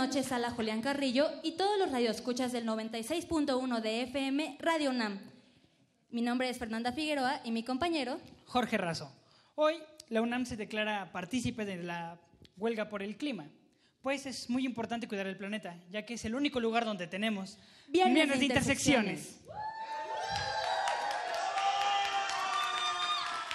Noches a la Julián Carrillo y todos los radioescuchas del 96.1 de FM Radio UNAM. Mi nombre es Fernanda Figueroa y mi compañero Jorge Razo. Hoy la UNAM se declara partícipe de la huelga por el clima. Pues es muy importante cuidar el planeta, ya que es el único lugar donde tenemos Viernes de de intersecciones.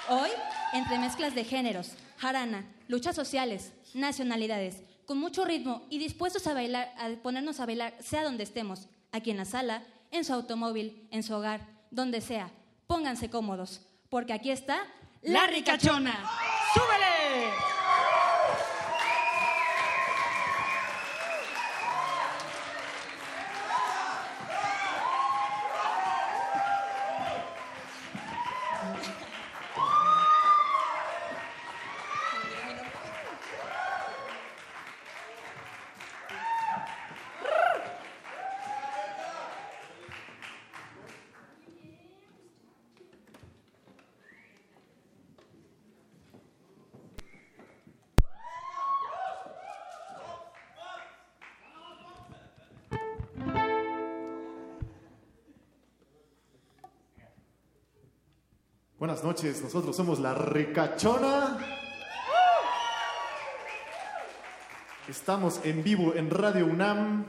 Hoy, entre mezclas de géneros, jarana, luchas sociales, nacionalidades, con mucho ritmo y dispuestos a bailar, a ponernos a bailar, sea donde estemos, aquí en la sala, en su automóvil, en su hogar, donde sea. Pónganse cómodos, porque aquí está La ricachona. ¡Súbele! Noches, nosotros somos la Ricachona. Estamos en vivo en Radio UNAM.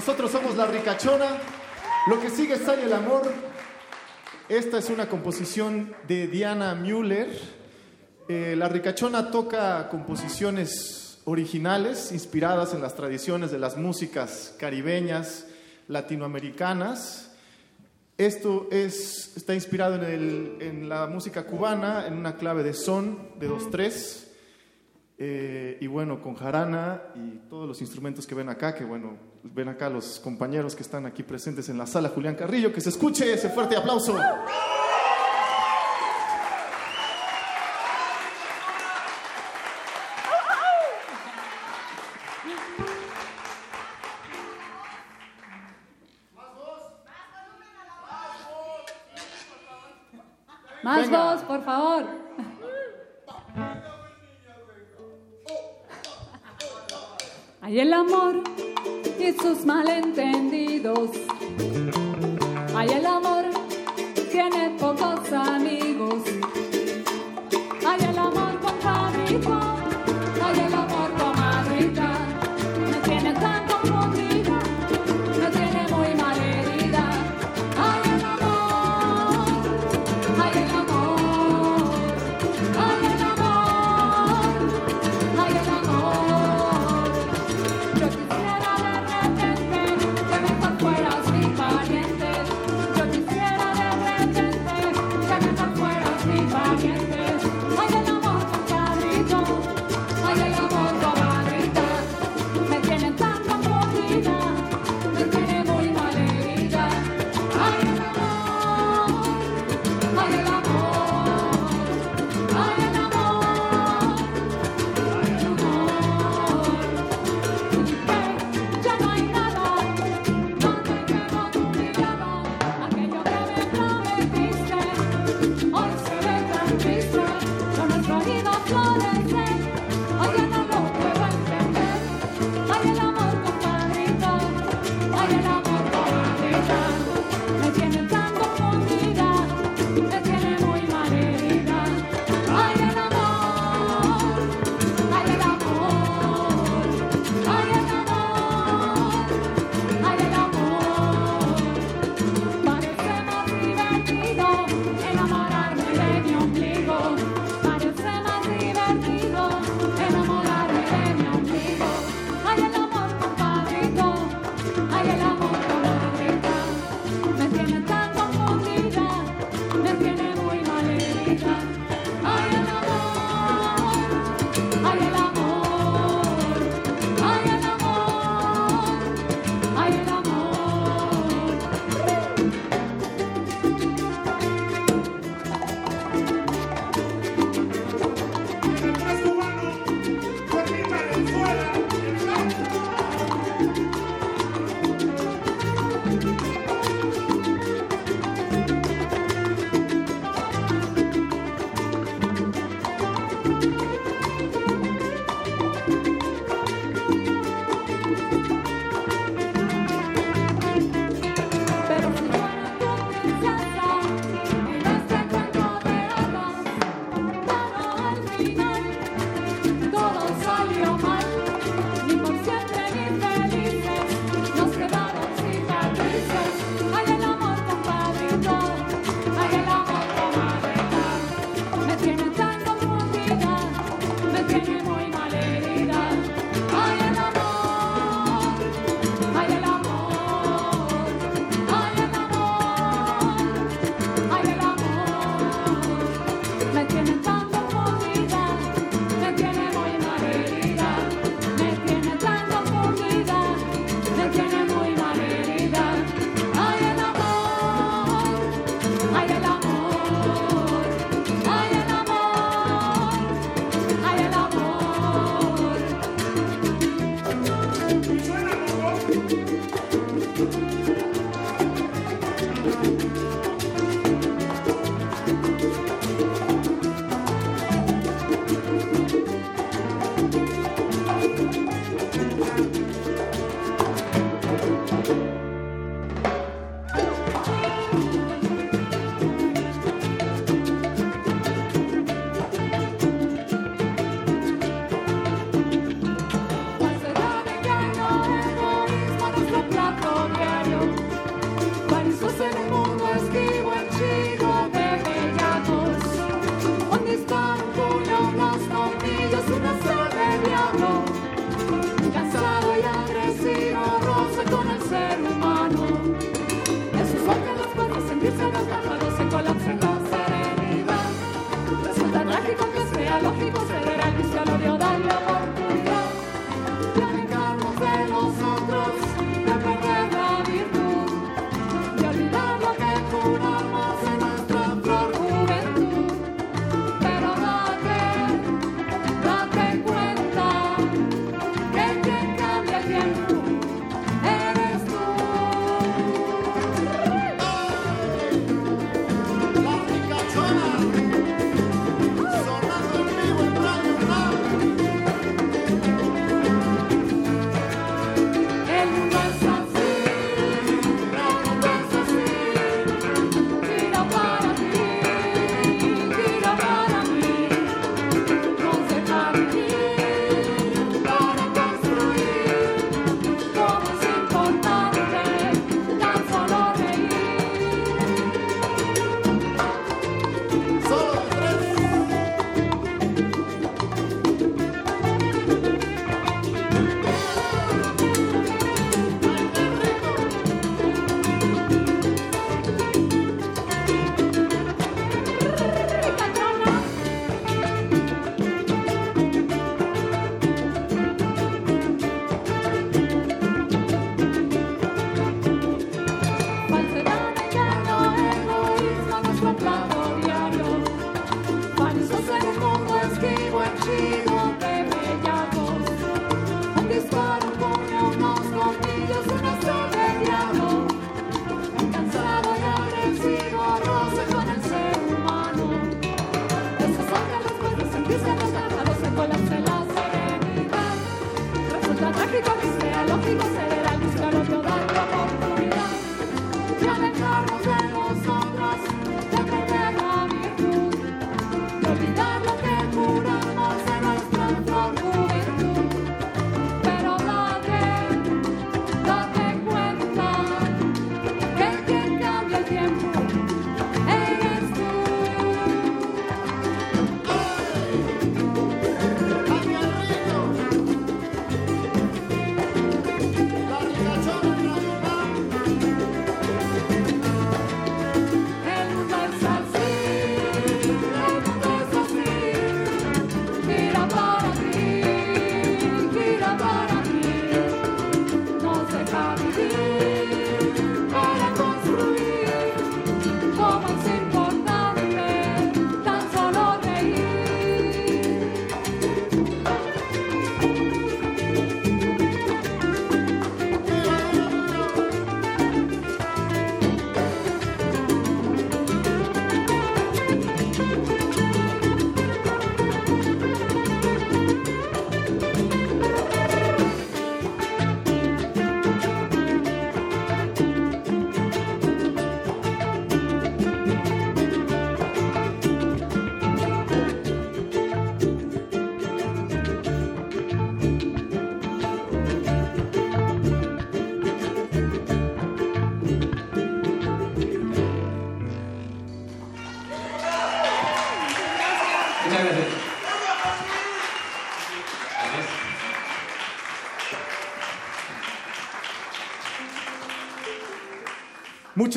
Nosotros somos La Ricachona. Lo que sigue es el Amor. Esta es una composición de Diana Müller. Eh, la Ricachona toca composiciones originales inspiradas en las tradiciones de las músicas caribeñas, latinoamericanas. Esto es, está inspirado en la música cubana, en una clave de son de 2-3. Eh, y bueno, con jarana y todos los instrumentos que ven acá, que bueno, ven acá los compañeros que están aquí presentes en la sala, Julián Carrillo, que se escuche ese fuerte aplauso. Más Venga. voz, por favor. Hay el amor y sus malentendidos. Hay el amor, tiene pocos amigos.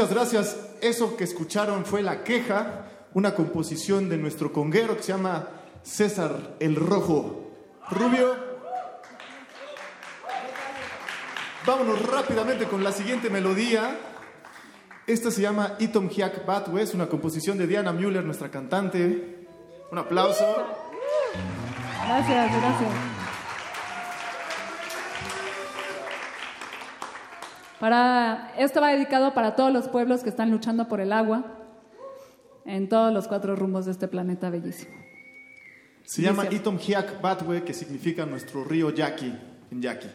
Muchas gracias. Eso que escucharon fue La Queja, una composición de nuestro conguero que se llama César el Rojo. Rubio. Vámonos rápidamente con la siguiente melodía. Esta se llama Itom Hiak Batwe, una composición de Diana Müller, nuestra cantante. Un aplauso. Gracias, gracias. Para, esto va dedicado para todos los pueblos que están luchando por el agua en todos los cuatro rumbos de este planeta bellísimo. Se llama Itomhiak Batwe, que significa nuestro río Yaqui en Yaqui.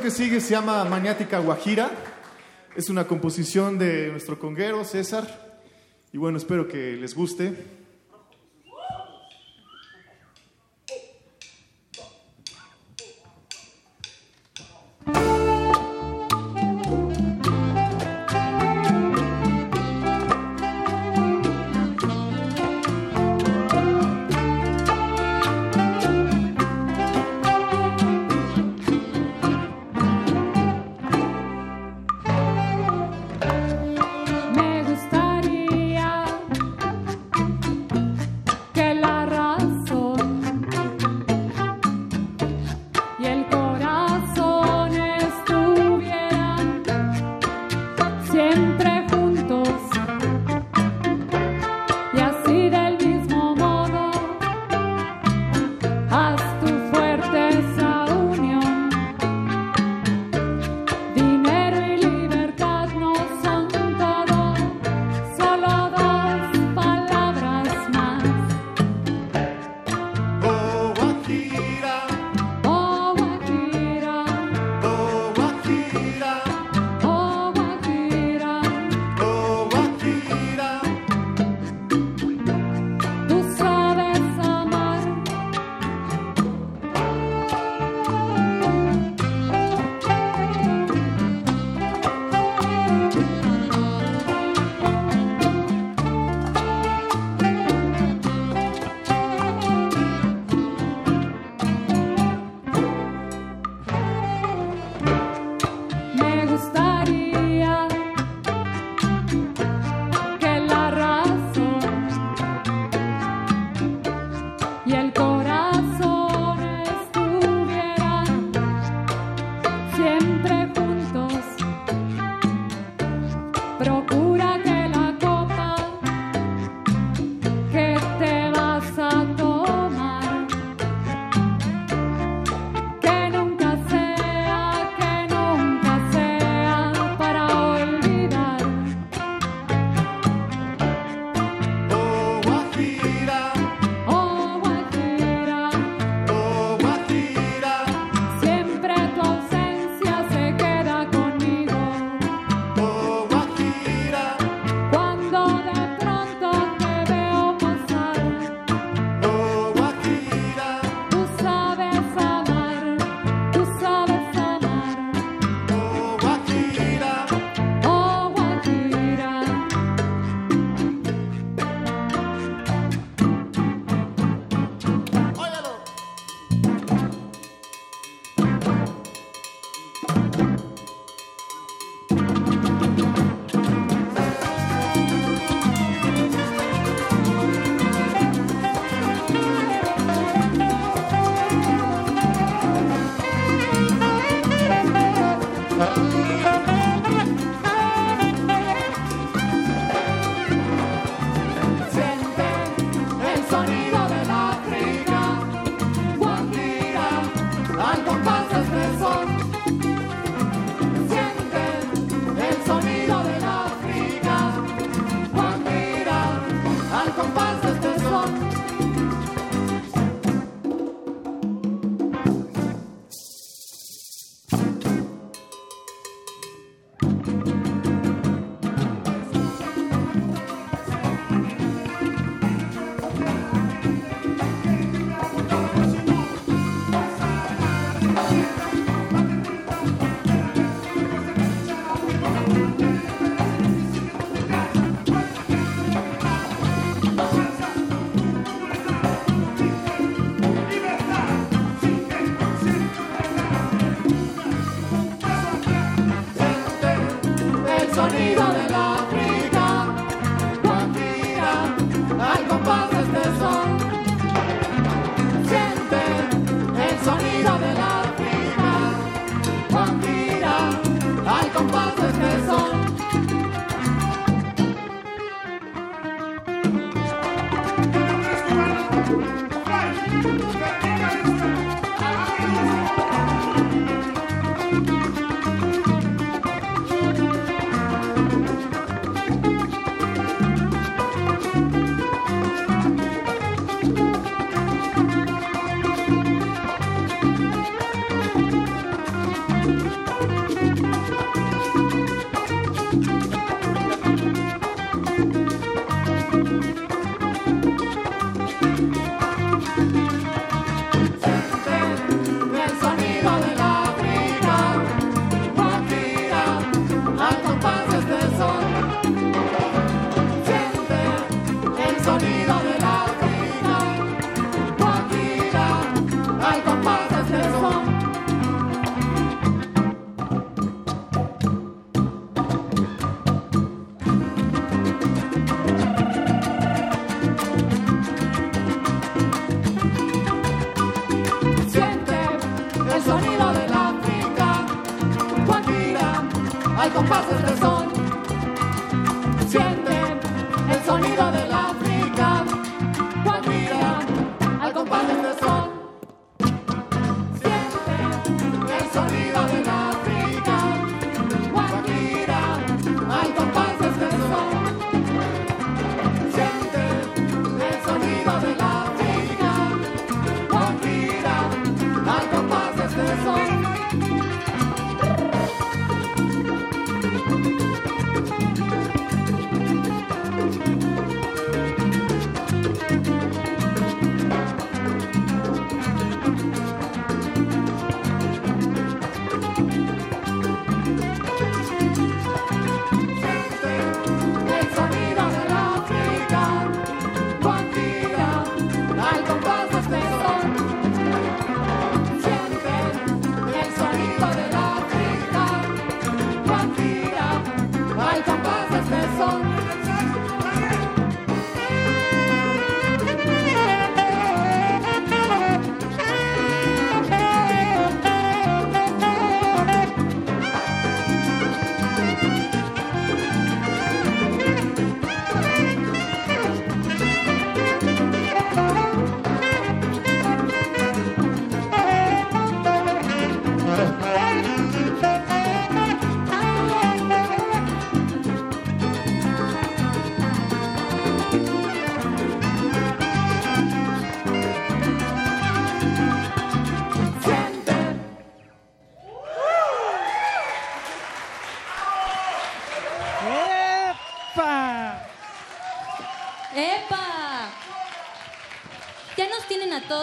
que sigue se llama Maniática Guajira. Es una composición de nuestro conguero César. Y bueno, espero que les guste.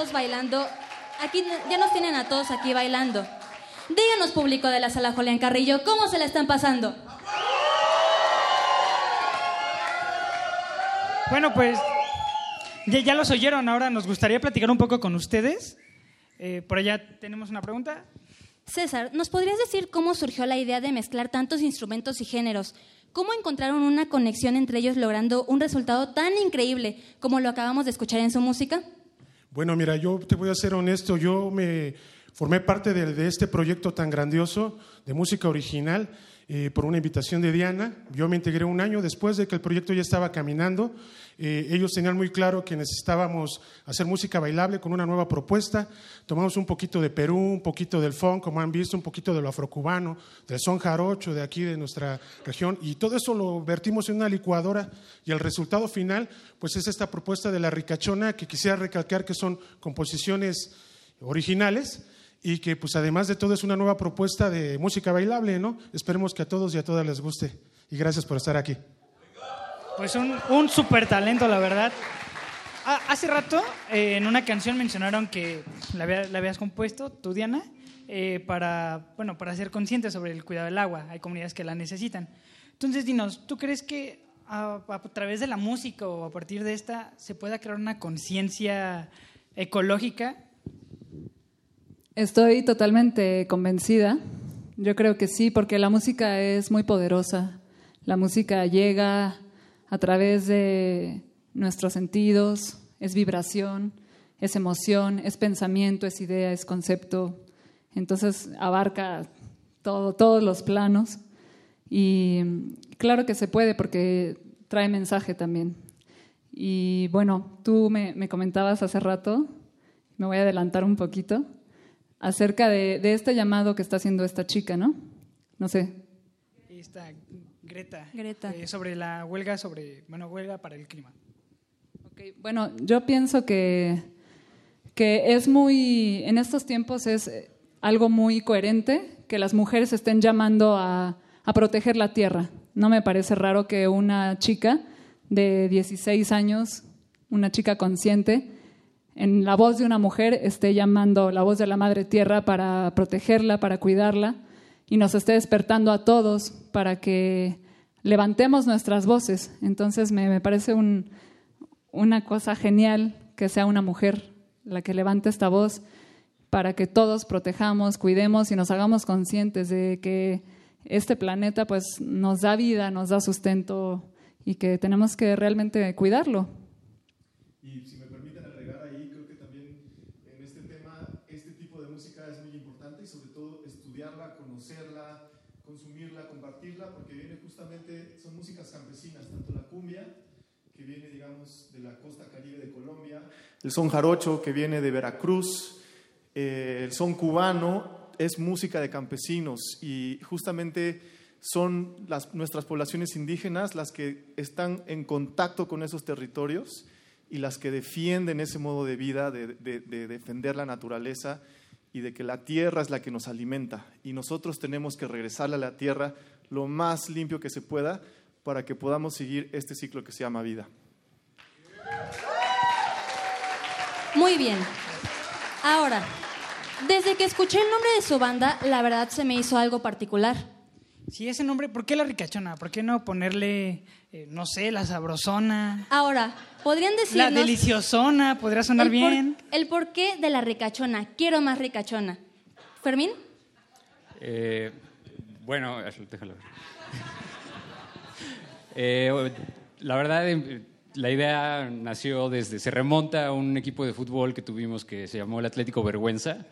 Todos bailando. Aquí ya nos tienen a todos aquí bailando. Díganos, público de la sala Julián Carrillo, ¿cómo se la están pasando? Bueno, pues ya, ya los oyeron. Ahora nos gustaría platicar un poco con ustedes. Eh, por allá tenemos una pregunta. César, ¿nos podrías decir cómo surgió la idea de mezclar tantos instrumentos y géneros? ¿Cómo encontraron una conexión entre ellos logrando un resultado tan increíble como lo acabamos de escuchar en su música? Bueno, mira, yo te voy a ser honesto, yo me formé parte de, de este proyecto tan grandioso de música original eh, por una invitación de Diana. Yo me integré un año después de que el proyecto ya estaba caminando. Eh, ellos tenían muy claro que necesitábamos hacer música bailable con una nueva propuesta. Tomamos un poquito de Perú, un poquito del funk, como han visto, un poquito de lo afrocubano, del son jarocho de aquí de nuestra región, y todo eso lo vertimos en una licuadora y el resultado final, pues es esta propuesta de la ricachona que quisiera recalcar que son composiciones originales y que pues además de todo es una nueva propuesta de música bailable, ¿no? Esperemos que a todos y a todas les guste y gracias por estar aquí. Pues un, un super talento, la verdad. Ah, hace rato eh, en una canción mencionaron que la, había- la habías compuesto, tú Diana, eh, para, bueno, para ser consciente sobre el cuidado del agua. Hay comunidades que la necesitan. Entonces, dinos, ¿tú crees que a, a través de la música o a partir de esta se pueda crear una conciencia ecológica? Estoy totalmente convencida. Yo creo que sí, porque la música es muy poderosa. La música llega a través de nuestros sentidos, es vibración, es emoción, es pensamiento, es idea, es concepto. Entonces abarca todo, todos los planos. Y claro que se puede porque trae mensaje también. Y bueno, tú me, me comentabas hace rato, me voy a adelantar un poquito, acerca de, de este llamado que está haciendo esta chica, ¿no? No sé, Esta Greta, Greta. eh, sobre la huelga sobre, bueno, huelga para el clima. Ok, Bueno, yo pienso que, que es muy, en estos tiempos es eh, algo muy coherente que las mujeres estén llamando a, a proteger la tierra. No me parece raro que una chica de 16 años, una chica consciente, en la voz de una mujer esté llamando la voz de la madre tierra para protegerla, para cuidarla, y nos esté despertando a todos para que levantemos nuestras voces. Entonces me, me parece un, una cosa genial que sea una mujer la que levante esta voz para que todos protejamos, cuidemos y nos hagamos conscientes de que este planeta pues nos da vida, nos da sustento y que tenemos que realmente cuidarlo. Y si me permiten agregar ahí, creo que también en este tema, este tipo de música es muy importante y sobre todo estudiarla, conocerla, consumirla, compartirla, porque viene justamente, son músicas campesinas, tanto la cumbia, que viene, digamos, de la costa caribe de Colombia, el son jarocho, que viene de Veracruz, eh, el son cubano, es música de campesinos y justamente son las, nuestras poblaciones indígenas las que están en contacto con esos territorios y las que defienden ese modo de vida, de, de- de defender la naturaleza y de que la tierra es la que nos alimenta. Y nosotros tenemos que regresarle a la tierra lo más limpio que se pueda para que podamos seguir este ciclo que se llama vida. Muy bien. Ahora, desde que escuché el nombre de su banda, la verdad se me hizo algo particular. Si ese nombre, ¿por qué la ricachona? ¿Por qué no ponerle, eh, no sé, la sabrosona? Ahora, ¿podrían La decirnos deliciosona, podría sonar el, por- bien. el porqué de la ricachona? Quiero más ricachona. ¿Fermín? Eh, bueno, déjalo ver. Eh, la verdad, eh, la idea nació desde, se remonta a un equipo de fútbol que tuvimos que se llamó el Atlético Vergüenza.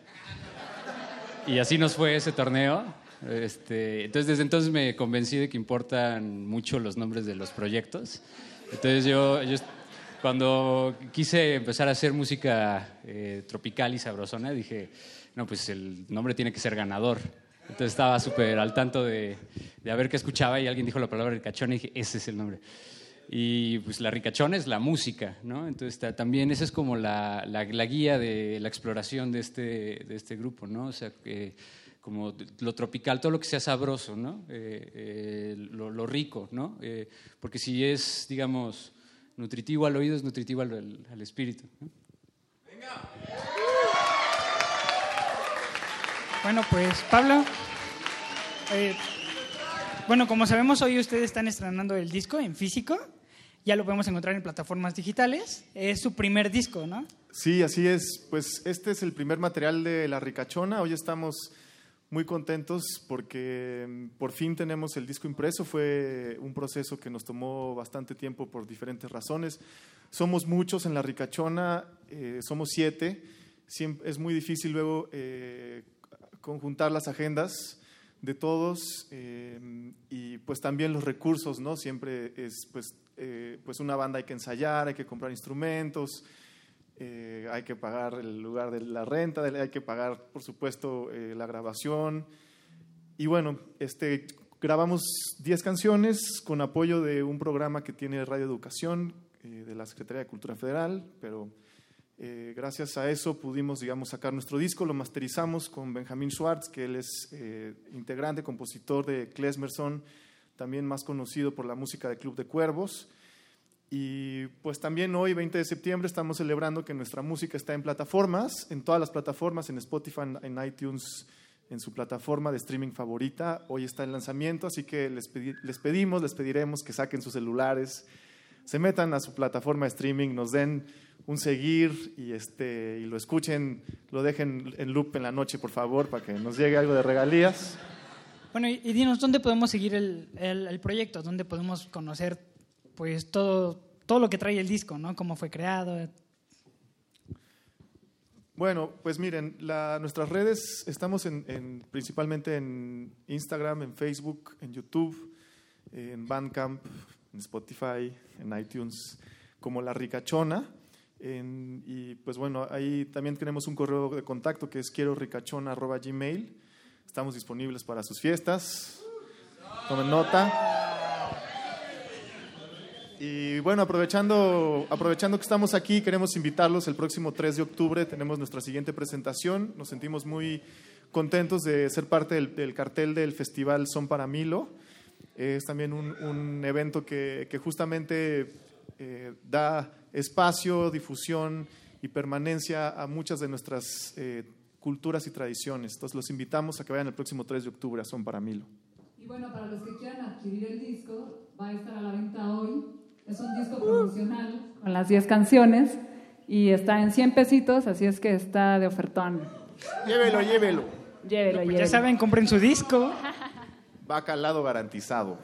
Y así nos fue ese torneo. Este, entonces, desde entonces me convencí de que importan mucho los nombres de los proyectos. Entonces, yo, yo cuando quise empezar a hacer música eh, tropical y sabrosona, dije, no, pues el nombre tiene que ser ganador. Entonces estaba súper al tanto de, de a ver qué escuchaba y alguien dijo la palabra ricachona y dije, ese es el nombre. Y pues la ricachona es la música, ¿no? Entonces ta- también esa es como la, la- la guía de la exploración de este, de este grupo, ¿no? O sea, que como lo tropical, todo lo que sea sabroso, ¿no? Eh, eh, lo, lo rico, ¿no? Eh, porque si es, digamos, nutritivo al oído, es nutritivo al, al- espíritu. ¿no? Bueno, pues Pablo. eh, bueno, como sabemos, hoy ustedes están estrenando el disco en físico. Ya lo podemos encontrar en plataformas digitales. Es su primer disco, ¿no? Sí, así es. Pues este es el primer material de La Ricachona. Hoy estamos muy contentos porque mm, por fin tenemos el disco impreso. Fue un proceso que nos tomó bastante tiempo por diferentes razones. Somos muchos en La Ricachona, eh, somos siete. Siem- es muy difícil luego eh, conjuntar las agendas de todos eh, y pues también los recursos, ¿no? Siempre es pues, eh, pues una banda hay que ensayar, hay que comprar instrumentos, eh, hay que pagar el lugar de la renta, hay que pagar, por supuesto, eh, la grabación. Y bueno, este, grabamos 10 canciones con apoyo de un programa que tiene Radio Educación de la Secretaría de Cultura Federal, pero gracias a eso pudimos, digamos, sacar nuestro disco, lo masterizamos con Benjamín Schwartz, que él es integrante, compositor de Klesmerson, también más conocido por la música de Club de Cuervos. Y pues también hoy, 20 de septiembre, estamos celebrando que nuestra música está en plataformas, en todas las plataformas, en Spotify, en iTunes, en su plataforma de streaming favorita. Hoy está en lanzamiento, así que les, pedi- les pedimos, les pediremos que saquen sus celulares, se metan a su plataforma de streaming, nos den un seguir y, este, y lo escuchen, lo dejen en loop en la noche, por favor, para que nos llegue algo de regalías. Bueno, y, dinos, ¿dónde podemos seguir el, el- proyecto? ¿Dónde podemos conocer pues todo, todo lo que trae el disco, ¿no? Cómo fue creado. Bueno, pues miren, la- nuestras redes estamos en, en- principalmente en Instagram, en Facebook, en YouTube, en Bandcamp, en Spotify, en iTunes, como La Ricachona. Y pues bueno, ahí también tenemos un correo de contacto que es quiero gmail. Estamos disponibles para sus fiestas. Tomen nota. Y bueno, aprovechando, aprovechando que estamos aquí, queremos invitarlos el próximo 3 de octubre. Tenemos nuestra siguiente presentación. Nos sentimos muy contentos de ser parte del, cartel del festival Son para Milo. Es también un, evento que, que justamente eh, da espacio, difusión y permanencia a muchas de nuestras eh, culturas y tradiciones. Entonces los invitamos a que vayan el próximo 3 de octubre a Son para Milo. Y bueno, para los que quieran adquirir el disco, va a estar a la venta hoy Es un disco promocional con las 10 canciones y está en 100 pesitos, así es que está de ofertón. Llévelo, llévelo. Llévelo, Pues ya llévelo. saben, compren su disco. Va calado garantizado.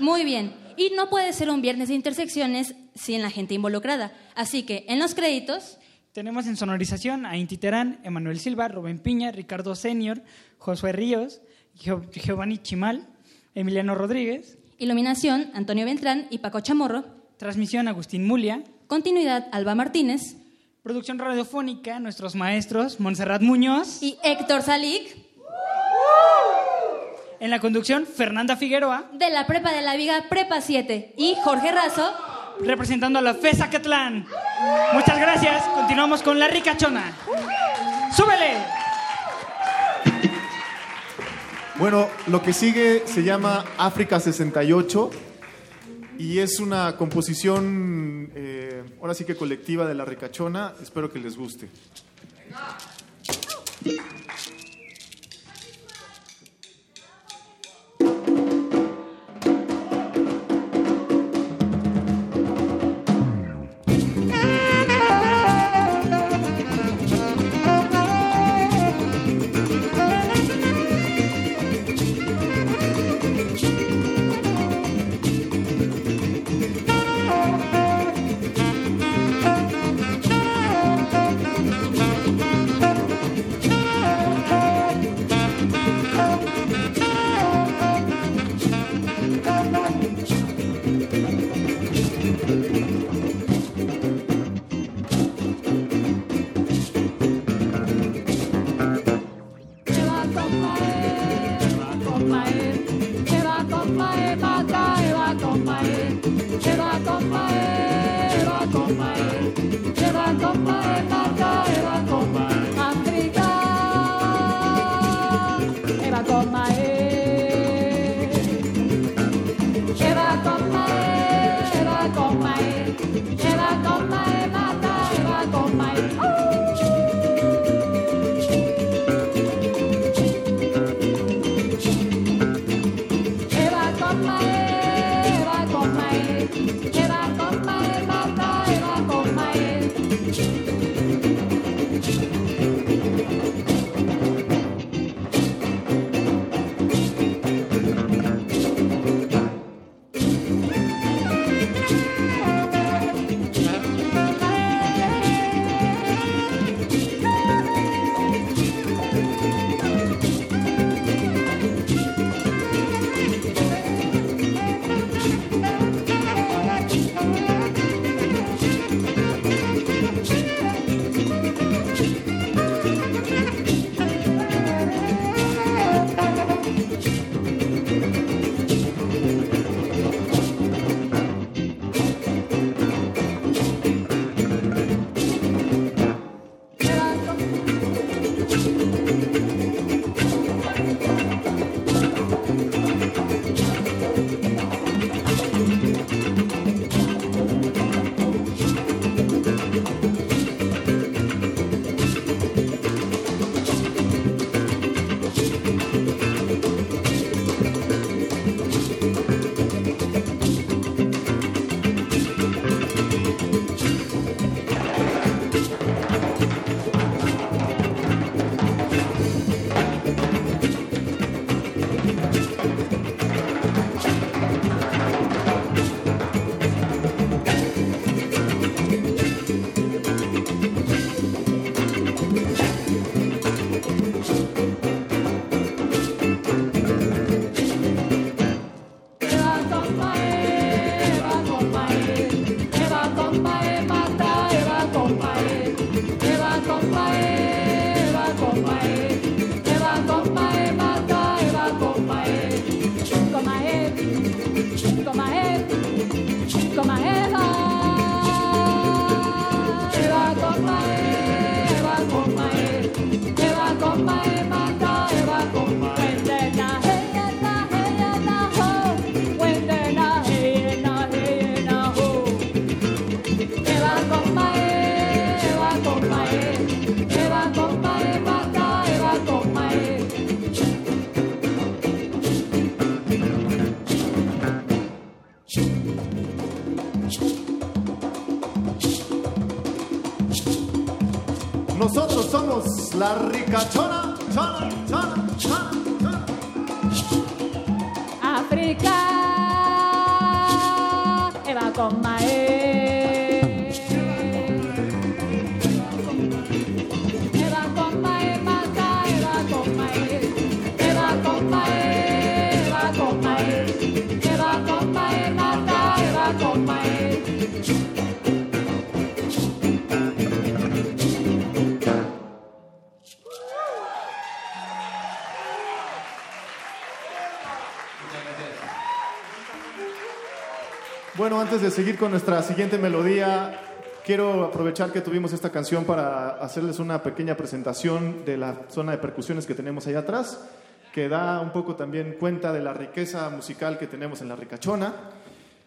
Muy bien. Y no puede ser un viernes de intersecciones sin la gente involucrada. Así que en los créditos, Tenemos en sonorización a Inti Terán, Emanuel Silva, Rubén Piña, Ricardo Senior, Josué Ríos, Gio- Giovanni Chimal, Emiliano Rodríguez, iluminación, Antonio Ventrán y Paco Chamorro, transmisión Agustín Mulia, continuidad, Alba Martínez. Producción radiofónica, nuestros maestros Montserrat Muñoz, y Héctor Salik en la conducción Fernanda Figueroa, de la Prepa de la Viga Prepa 7 y Jorge Razo representando a la FESA Catlán. Muchas gracias, continuamos con La Ricachona. ¡Súbele! Bueno, lo que sigue se llama África 68 y es una composición, eh, ahora sí que colectiva de la ricachona. Espero que les guste. Eva la ricachona, Bueno, antes de seguir con nuestra siguiente melodía, quiero aprovechar que tuvimos esta canción para hacerles una pequeña presentación de la zona de percusiones que tenemos allá atrás, que da un poco también cuenta de la riqueza musical que tenemos en la ricachona.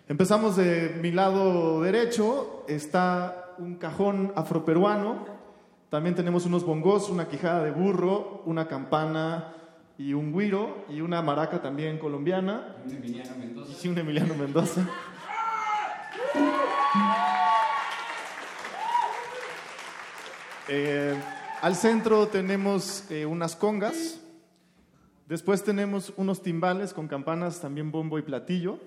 Empezamos de mi lado derecho, está un cajón afroperuano, también tenemos unos bongos, una quijada de burro, una campana y un guiro, y una maraca también colombiana. Y un Emiliano Mendoza. Eh, al centro tenemos eh, unas congas. Después tenemos unos timbales con campanas, también bombo y platillo.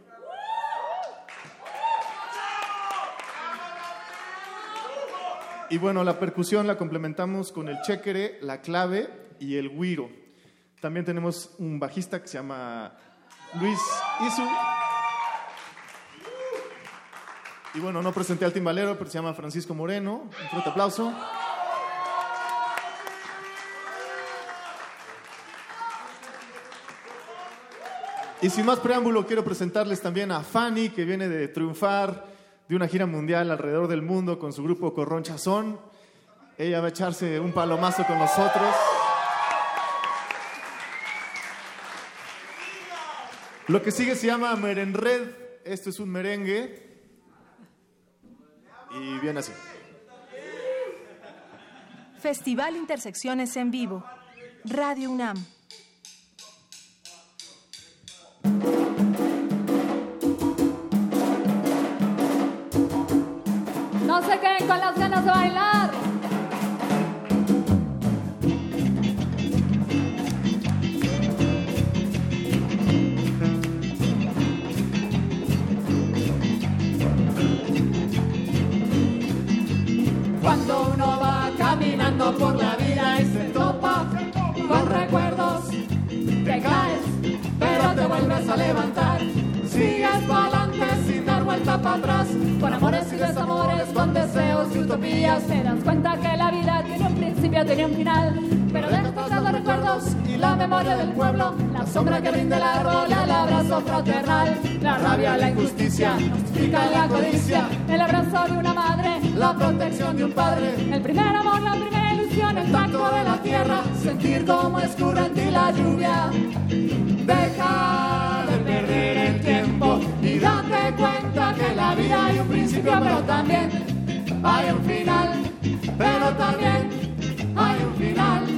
Y bueno, la percusión la complementamos con el chéquere, la clave y el guiro. También tenemos un bajista que se llama Luis Isu. Y bueno, no presenté al timbalero, pero se llama Francisco Moreno. Un fuerte aplauso. Y sin más preámbulo, quiero presentarles también a Fanny, que viene de triunfar de una gira mundial alrededor del mundo con su grupo Corrón Chazón. Ella va a echarse un palomazo con nosotros. Lo que sigue se llama Merenred. Esto es un merengue. Y viene así. Festival Intersecciones en vivo. Radio UNAM. No se queden con las ganas de bailar. Cuando uno va caminando por la vida y se topa con recuerdos, te caes, pero te vuelves a levantar. Sigues para adelante sin dar vuelta para atrás. Con amores y desamores, con deseos y utopías, te das cuenta que la vida tiene un principio, tiene un final. Pero dejas y la memoria del pueblo, la sombra que brinda el árbol, el abrazo fraternal, la rabia, la injusticia, justifica la codicia, el abrazo de una madre, la protección de un padre, el primer amor, la primera ilusión, el tacto de la tierra, sentir cómo escurre en ti la lluvia. Deja de perder el tiempo y date cuenta que en la vida hay un principio, pero también hay un final, pero también hay un final.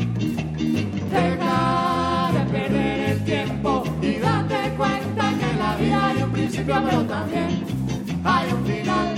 Pero también hay un final,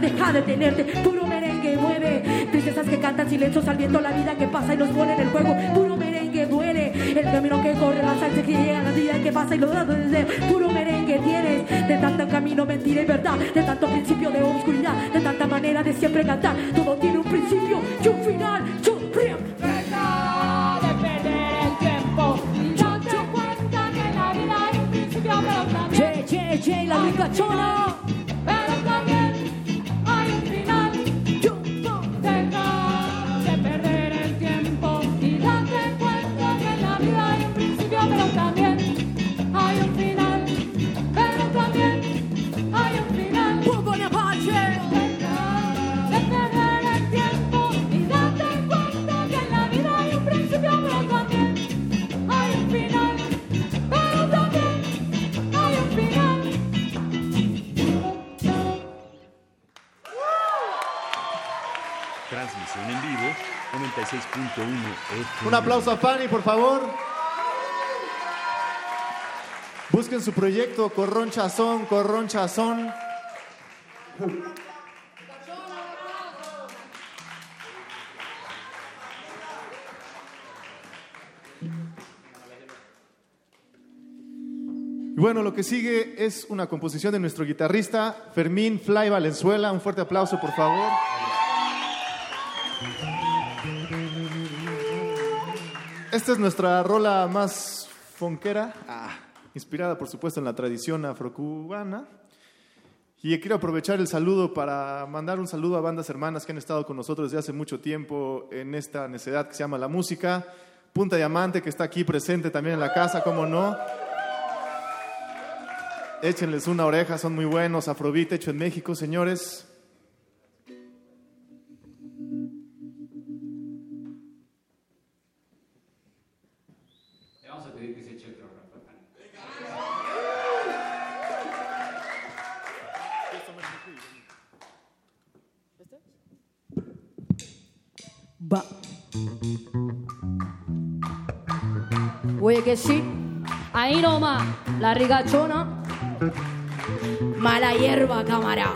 deja de tenerte. Puro merengue mueve, princesas que cantan silencios al viento, la vida que pasa y los pone en el juego. Puro merengue duele, el camino que corre, las ansias que llegan, la vida que pasa y los dados desde puro merengue tienes. De tanto camino, mentira y verdad, de tanto principio de oscuridad, de tanta manera de siempre cantar. Todo tiene un principio y un final. La Che, che, che, la ricachona. Aplauso a Fanny, por favor. Busquen su proyecto Corrón Chazón, Corrón Chazón. Bueno, lo que sigue es una composición de nuestro guitarrista Fermín Fly Valenzuela. Un fuerte aplauso, por favor. Esta es nuestra rola más fonquera, ah, inspirada por supuesto en la tradición afrocubana. Y quiero aprovechar el saludo para mandar un saludo a bandas hermanas que han estado con nosotros desde hace mucho tiempo en esta necesidad que se llama la música. Punta Diamante, que está aquí presente también en la casa, como no. Échenles una oreja, son muy buenos. Afrobeat hecho en México, señores. Va. Oye que sí, ahí nomás, la rigachona, mala hierba, cámara.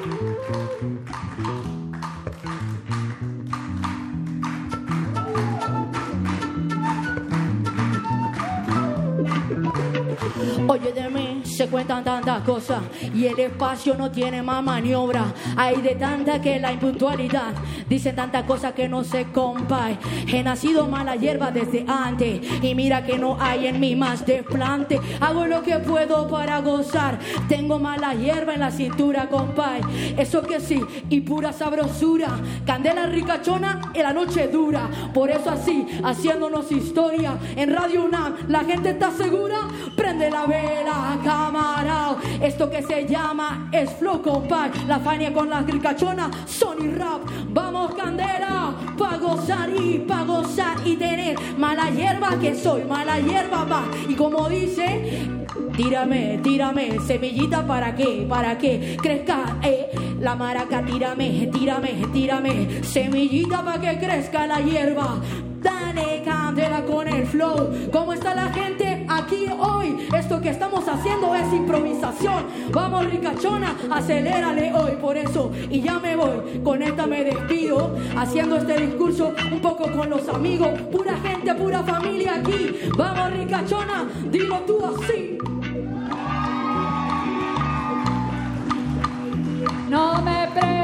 Oye de mí, se cuentan tantas cosas y el espacio no tiene más maniobra. Hay de tanta que la impuntualidad dicen tantas cosas que no se compay. He nacido mala hierba desde antes y mira que no hay en mí más desplante. Hago lo que puedo para gozar. Tengo mala hierba en la cintura, compay. Eso que sí, y pura sabrosura. Candela ricachona en la noche dura. Por eso así, haciéndonos historia en Radio UNAM, la gente está segura. Prende la vela, camarao. Esto que se llama es flow, compay. La Fania con la ricachona, Sony Rap. Vamos, Candela, pa' gozar y pa' gozar y tener mala hierba que soy, mala hierba va. Y como dice, tírame, tírame, semillita para qué, para que crezca eh, la maraca, tírame, tírame, tírame, semillita para que crezca la hierba. Dale candela con el flow. ¿Cómo está la gente aquí hoy? Esto que estamos haciendo es improvisación. Vamos, ricachona, acelérale hoy por eso. Y ya me voy. Con esta me despido. Haciendo este discurso un poco con los amigos. Pura gente, pura familia aquí. Vamos, ricachona, dilo tú así. No me preguntes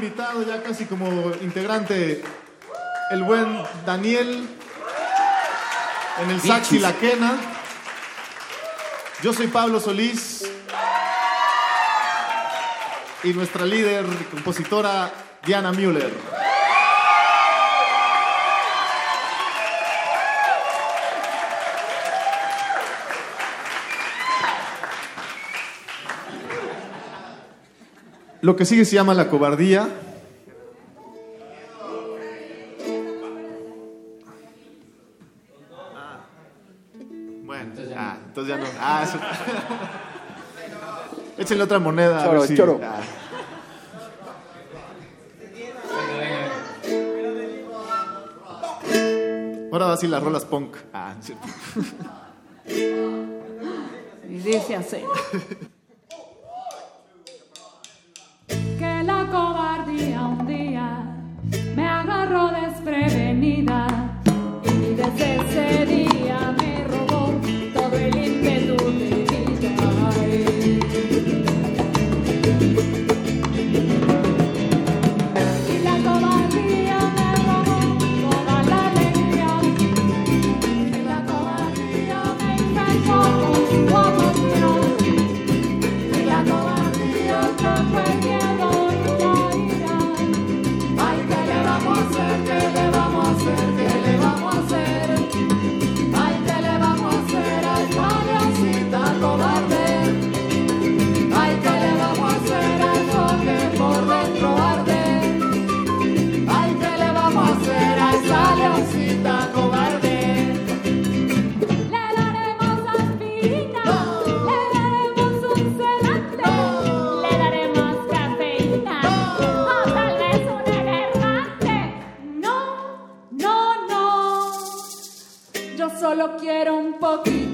invitado, ya casi como integrante, el buen Daniel en el sax y la quena. Yo soy Pablo Solís y nuestra líder compositora Diana Müller. Lo que sigue se llama la cobardía. Ah, bueno, ah, entonces ya no. Ah, eso... Échenle otra moneda. Choro, a ver si... choro. Ah. Ahora va así las rolas punk. Ah, cierto. Y dice así. vida. walking.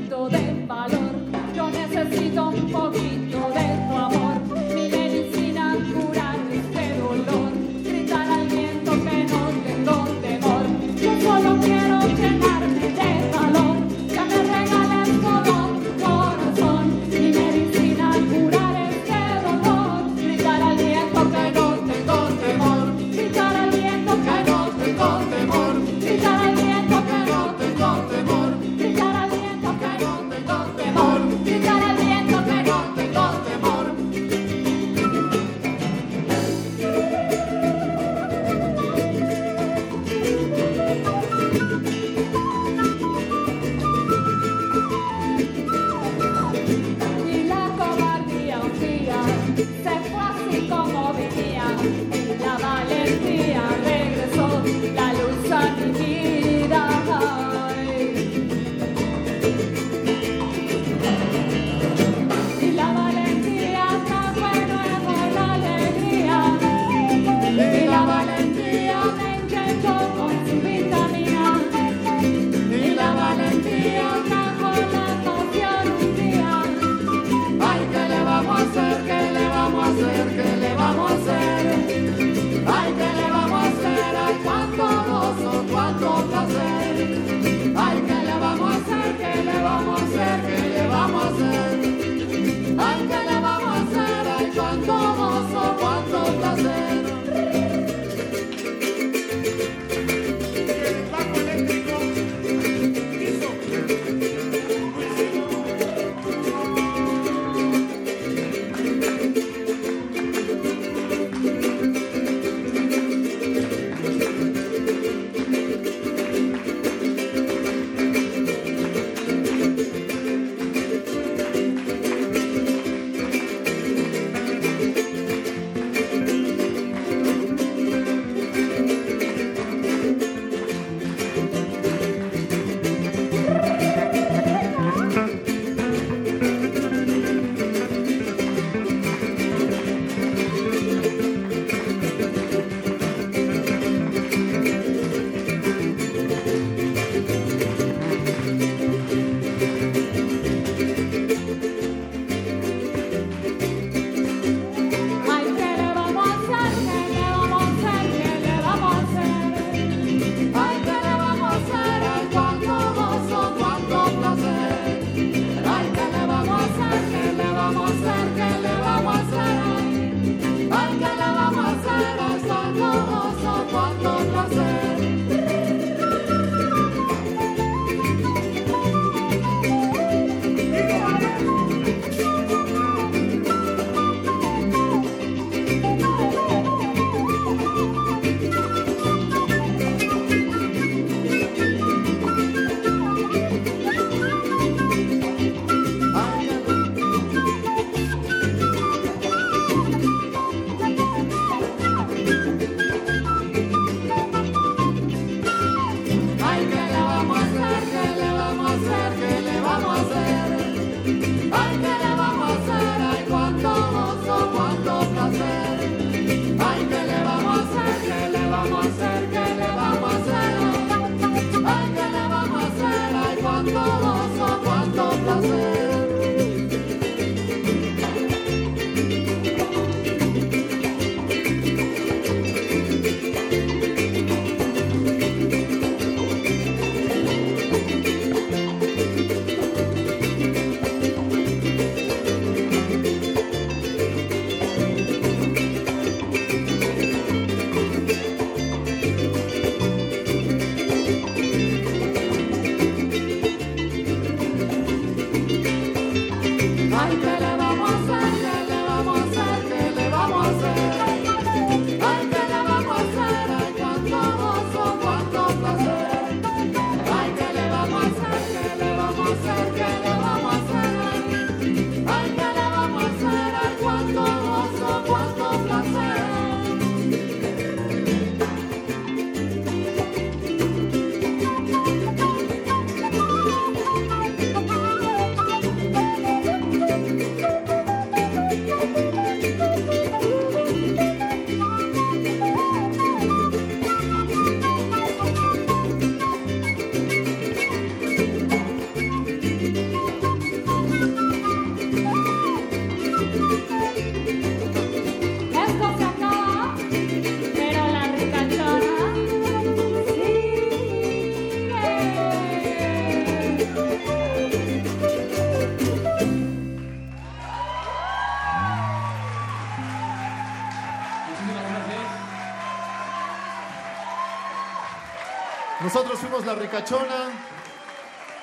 ricachona.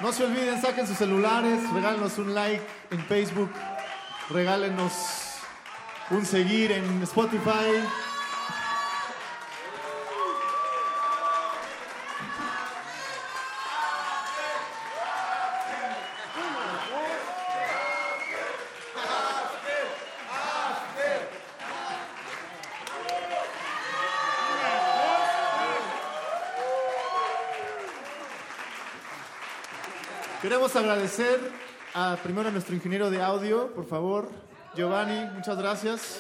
No se olviden, saquen sus celulares, regálenos un like en Facebook, regálenos un seguir en Spotify. Queremos agradecer a, primero a nuestro ingeniero de audio, por favor, Giovanni, muchas gracias.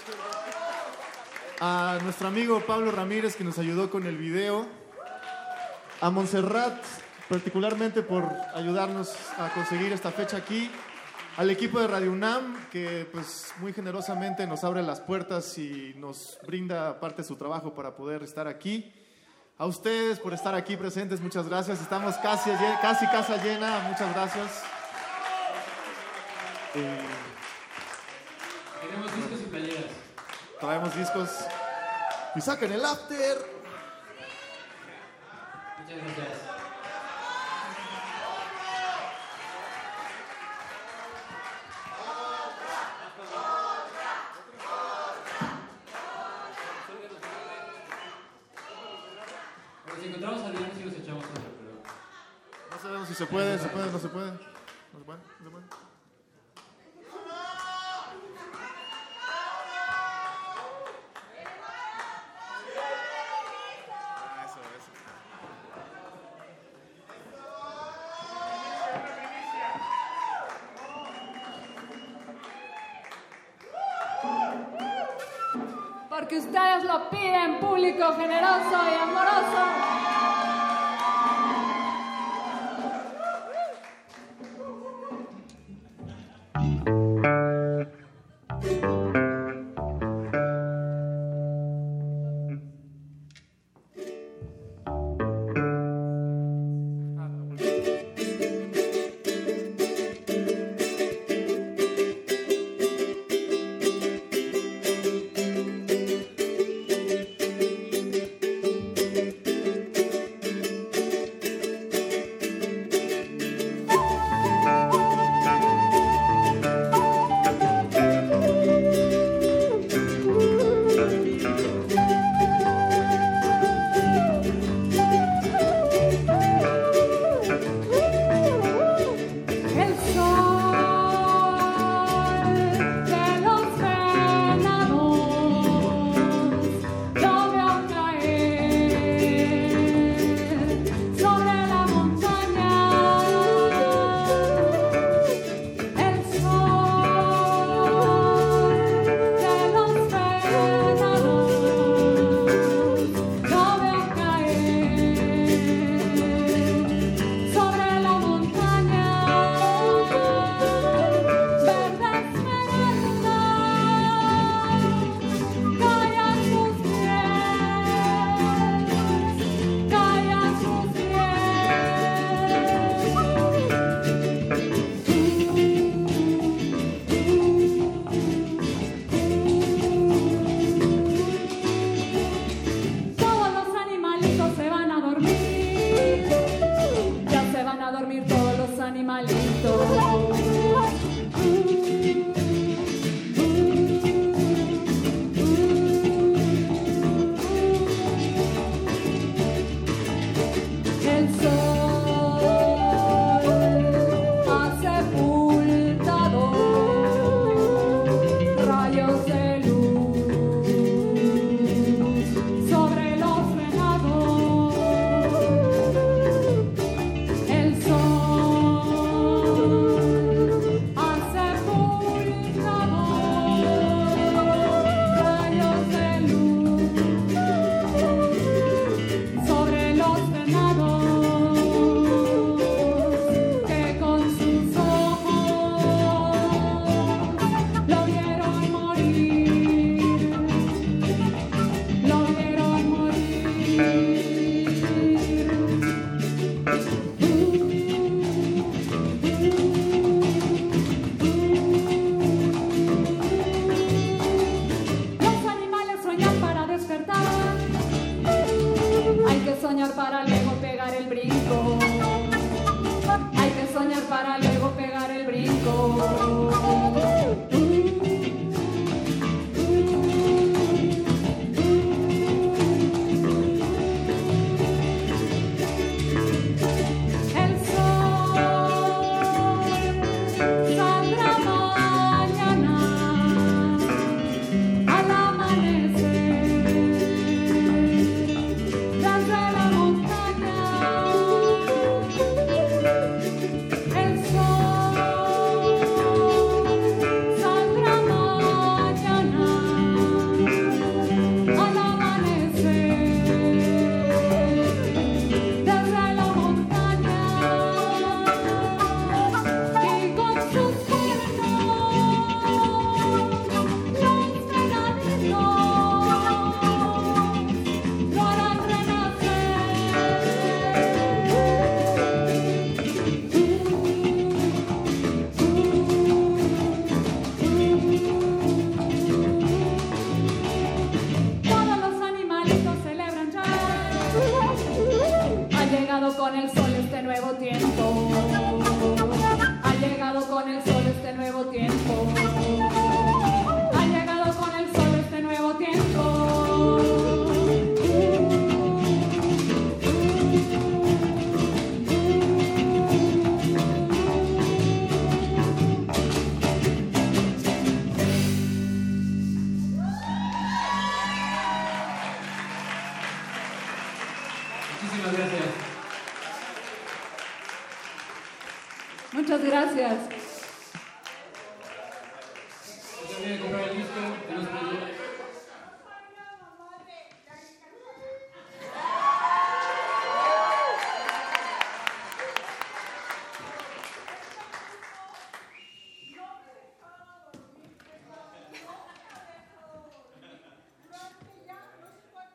A nuestro amigo Pablo Ramírez que nos ayudó con el video. A Montserrat, particularmente por ayudarnos a conseguir esta fecha aquí. Al equipo de Radio UNAM, que pues muy generosamente nos abre las puertas y nos brinda parte de su trabajo para poder estar aquí. A ustedes por estar aquí presentes, muchas gracias. Estamos casi, casi casa llena, muchas gracias. Eh, Tenemos discos y playeras. traemos discos y saquen el after. Muchas gracias. Pero si encontramos a Diana, sí nos echamos otro, pero... No sabemos si se puede, se puede, no se puede. No se puede, no se puede.